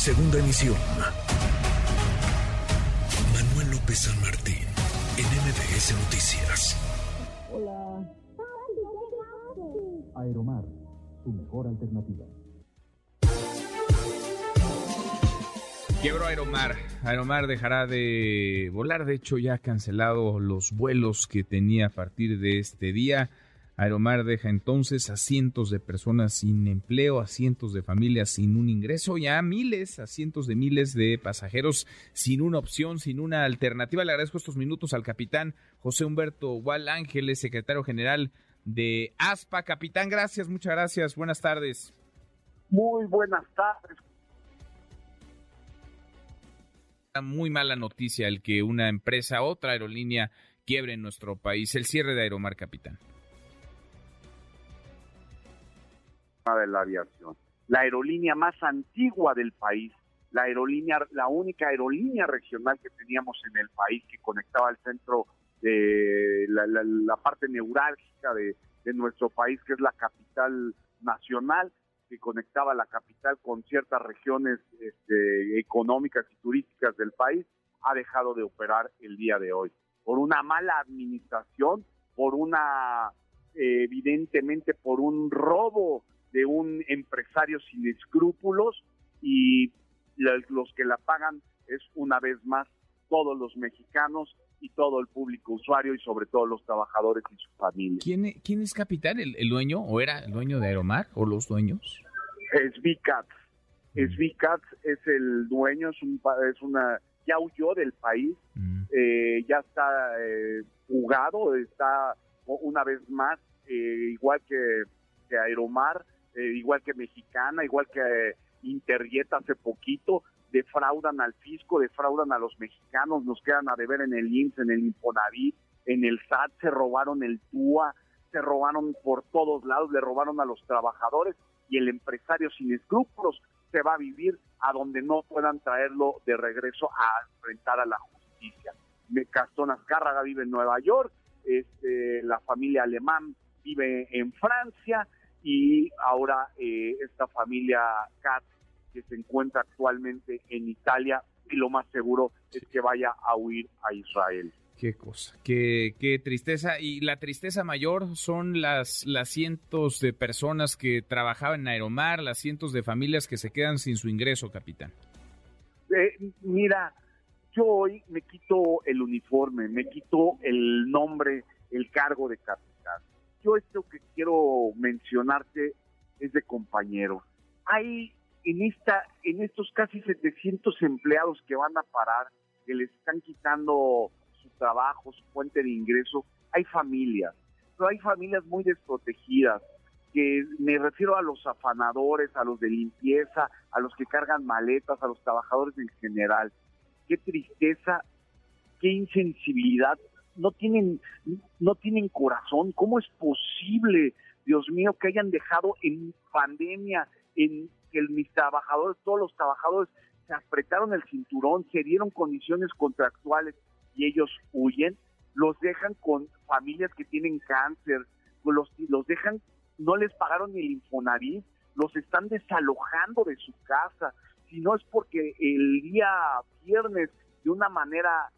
Segunda emisión. Manuel López San Martín, en MBS Noticias. Hola. Aeromar, tu mejor alternativa. Quiebro Aeromar. Aeromar dejará de volar. De hecho, ya ha cancelado los vuelos que tenía a partir de este día. Aeromar deja entonces a cientos de personas sin empleo, a cientos de familias sin un ingreso y a miles, a cientos de miles de pasajeros sin una opción, sin una alternativa. Le agradezco estos minutos al capitán José Humberto Gual Ángeles, secretario general de ASPA. Capitán, gracias, muchas gracias. Buenas tardes. Muy buenas tardes muy mala noticia el que una empresa, otra aerolínea, quiebre en nuestro país. El cierre de Aeromar, capitán. De la aviación. La aerolínea más antigua del país, la aerolínea, la única aerolínea regional que teníamos en el país que conectaba al centro de la, parte neurálgica de, nuestro país, que es la capital nacional, que conectaba la capital con ciertas regiones este, económicas y turísticas del país, ha dejado de operar el día de hoy. Por una mala administración, por una, evidentemente, por un robo de un empresario sin escrúpulos y los que la pagan es una vez más todos los mexicanos y todo el público usuario y sobre todo los trabajadores y su familia. ¿Quién, e-, quién es capitán? ¿El, dueño o era el dueño de Aeromar o los dueños? Es Vicats. Es Vicats, es el dueño, es, un, es una, ya huyó del país, mm. eh, ya está eh, jugado, está una vez más, eh, igual que, que Aeromar, igual que Mexicana, igual que Interjet hace poquito, defraudan al fisco, defraudan a los mexicanos, nos quedan a deber en el IMSS, en el Infonavit, en el SAT, se robaron el TUA, se robaron por todos lados, le robaron a los trabajadores y el empresario sin escrúpulos se va a vivir a donde no puedan traerlo de regreso a enfrentar a la justicia. Castón Azcárraga vive en Nueva York, este, la familia alemán vive en Francia y ahora eh, esta familia Katz que se encuentra actualmente en Italia y lo más seguro es que vaya a huir a Israel. Qué cosa, qué, qué tristeza. Y la tristeza mayor son las, las cientos de personas que trabajaban en Aeromar, las cientos de familias que se quedan sin su ingreso, capitán. Eh, mira, yo hoy me quito el uniforme, me quito el nombre, el cargo de capitán. Yo esto que quiero mencionarte es de compañero. Hay en esta en estos casi 700 empleados que van a parar, que les están quitando su trabajo, su fuente de ingreso, hay familias, pero hay familias muy desprotegidas, que me refiero a los afanadores, a los de limpieza, a los que cargan maletas, a los trabajadores en general. Qué tristeza, qué insensibilidad. No tienen, no tienen corazón. ¿Cómo es posible, Dios mío, que hayan dejado en pandemia, en que mis trabajadores, todos los trabajadores se apretaron el cinturón, se dieron condiciones contractuales y ellos huyen, los dejan con familias que tienen cáncer, los, los dejan, no les pagaron ni el Infonavit, los están desalojando de su casa, si no es porque el día viernes, de una manera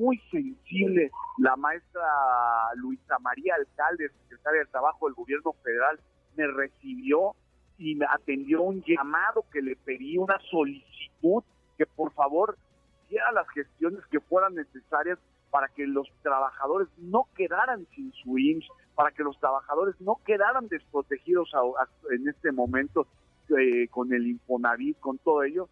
muy sensible, la maestra Luisa María Alcalde, secretaria del Trabajo del Gobierno Federal, me recibió y me atendió un llamado que le pedí, una solicitud que por favor hiciera las gestiones que fueran necesarias para que los trabajadores no quedaran sin su IMSS, para que los trabajadores no quedaran desprotegidos en este momento eh, con el Infonavit, con todo ello,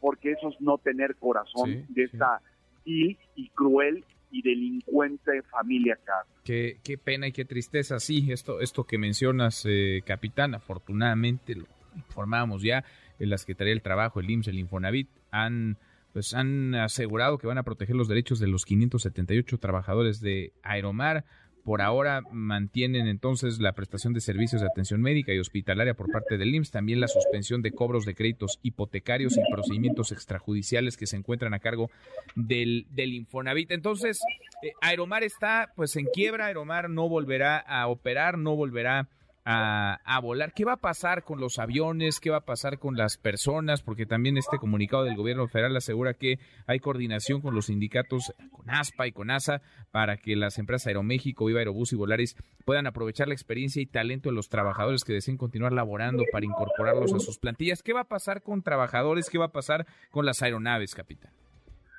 porque eso es no tener corazón de esta y cruel y delincuente familia acá. Qué, qué pena y qué tristeza, sí, esto, esto que mencionas, eh, capitán, afortunadamente lo informamos ya, en las que trae el Trabajo, el IMSS, el Infonavit, han pues han asegurado que van a proteger los derechos de los 578 trabajadores de Aeromar, por ahora mantienen entonces la prestación de servicios de atención médica y hospitalaria por parte del IMSS, también la suspensión de cobros de créditos hipotecarios y procedimientos extrajudiciales que se encuentran a cargo del, del Infonavit. Entonces, eh, Aeromar está pues en quiebra, Aeromar no volverá a operar, no volverá a, volar. ¿Qué va a pasar con los aviones? ¿Qué va a pasar con las personas? Porque también este comunicado del gobierno federal asegura que hay coordinación con los sindicatos, con ASPA y con ASA, para que las empresas Aeroméxico, Viva Aerobús y Volaris puedan aprovechar la experiencia y talento de los trabajadores que deseen continuar laborando para incorporarlos a sus plantillas. ¿Qué va a pasar con trabajadores? ¿Qué va a pasar con las aeronaves, capitán?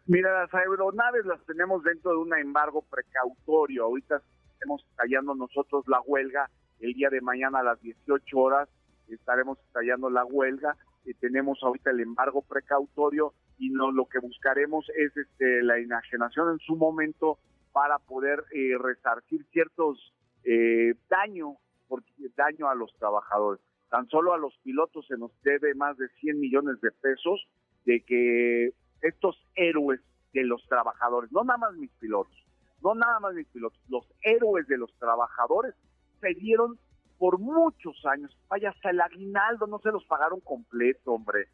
Mira, las aeronaves las tenemos dentro de un embargo precautorio. Ahorita estamos estallando nosotros la huelga el día de mañana a las 18 horas estaremos estallando la huelga. y tenemos ahorita el embargo precautorio y no, lo que buscaremos es este, la enajenación en su momento para poder eh, resarcir ciertos eh, daño, daño a los trabajadores. Tan solo a los pilotos se nos debe más de 100 millones de pesos de que estos héroes de los trabajadores, no nada más mis pilotos, no nada más mis pilotos, los héroes de los trabajadores se dieron por muchos años. Vaya, hasta el aguinaldo no se los pagaron completo, hombre.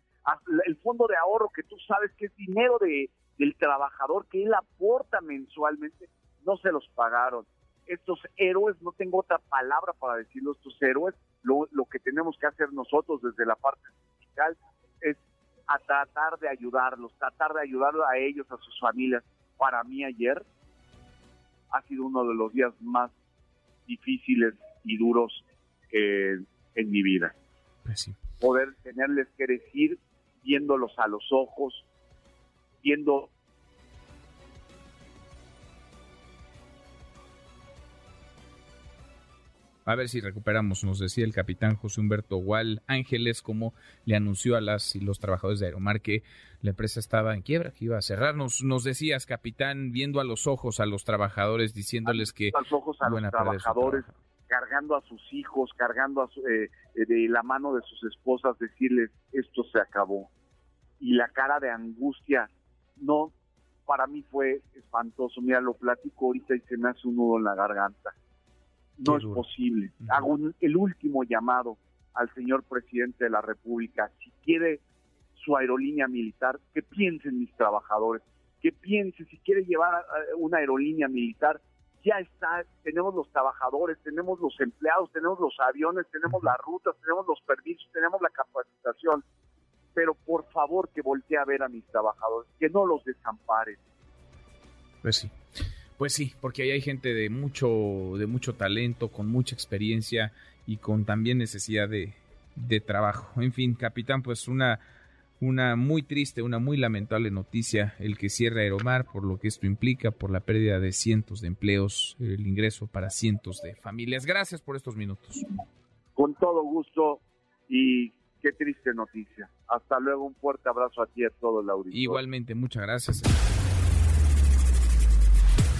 El fondo de ahorro que tú sabes que es dinero de, del trabajador que él aporta mensualmente, no se los pagaron. Estos héroes, no tengo otra palabra para decirlo, estos héroes, lo, lo que tenemos que hacer nosotros desde la parte sindical es a tratar de ayudarlos, tratar de ayudarlos a ellos, a sus familias. Para mí ayer ha sido uno de los días más difíciles y duros en mi vida. Pues Poder tenerles que decir, viéndolos a los ojos, viendo A ver si recuperamos, nos decía el capitán José Humberto Gual Ángeles, como le anunció a las y los trabajadores de Aeromar que la empresa estaba en quiebra, que iba a cerrar. Nos, decías, capitán, viendo a los ojos a los trabajadores, diciéndoles que... A los ojos a los trabajadores, cargando a sus hijos, cargando a eh, eh, de la mano de sus esposas, decirles, esto se acabó. Y la cara de angustia, no, para mí fue espantoso. Mira, lo platico ahorita y se me hace un nudo en la garganta no es posible. Hago el último llamado al señor presidente de la República. Si quiere su aerolínea militar, que piense en mis trabajadores, que piense, si quiere llevar una aerolínea militar, ya está, tenemos los trabajadores, tenemos los empleados, tenemos los aviones, tenemos las rutas, tenemos los permisos, tenemos la capacitación, pero por favor que voltee a ver a mis trabajadores, que no los desampare. Pues sí. Pues sí, porque ahí hay gente de mucho, de mucho talento, con mucha experiencia y con también necesidad de, de trabajo. En fin, capitán, pues una, una muy triste, una muy lamentable noticia el que cierra Aeromar por lo que esto implica, por la pérdida de cientos de empleos, el ingreso para cientos de familias. Gracias por estos minutos. Con todo gusto y qué triste noticia. Hasta luego, un fuerte abrazo a ti y a todo el auditorio. Igualmente, muchas gracias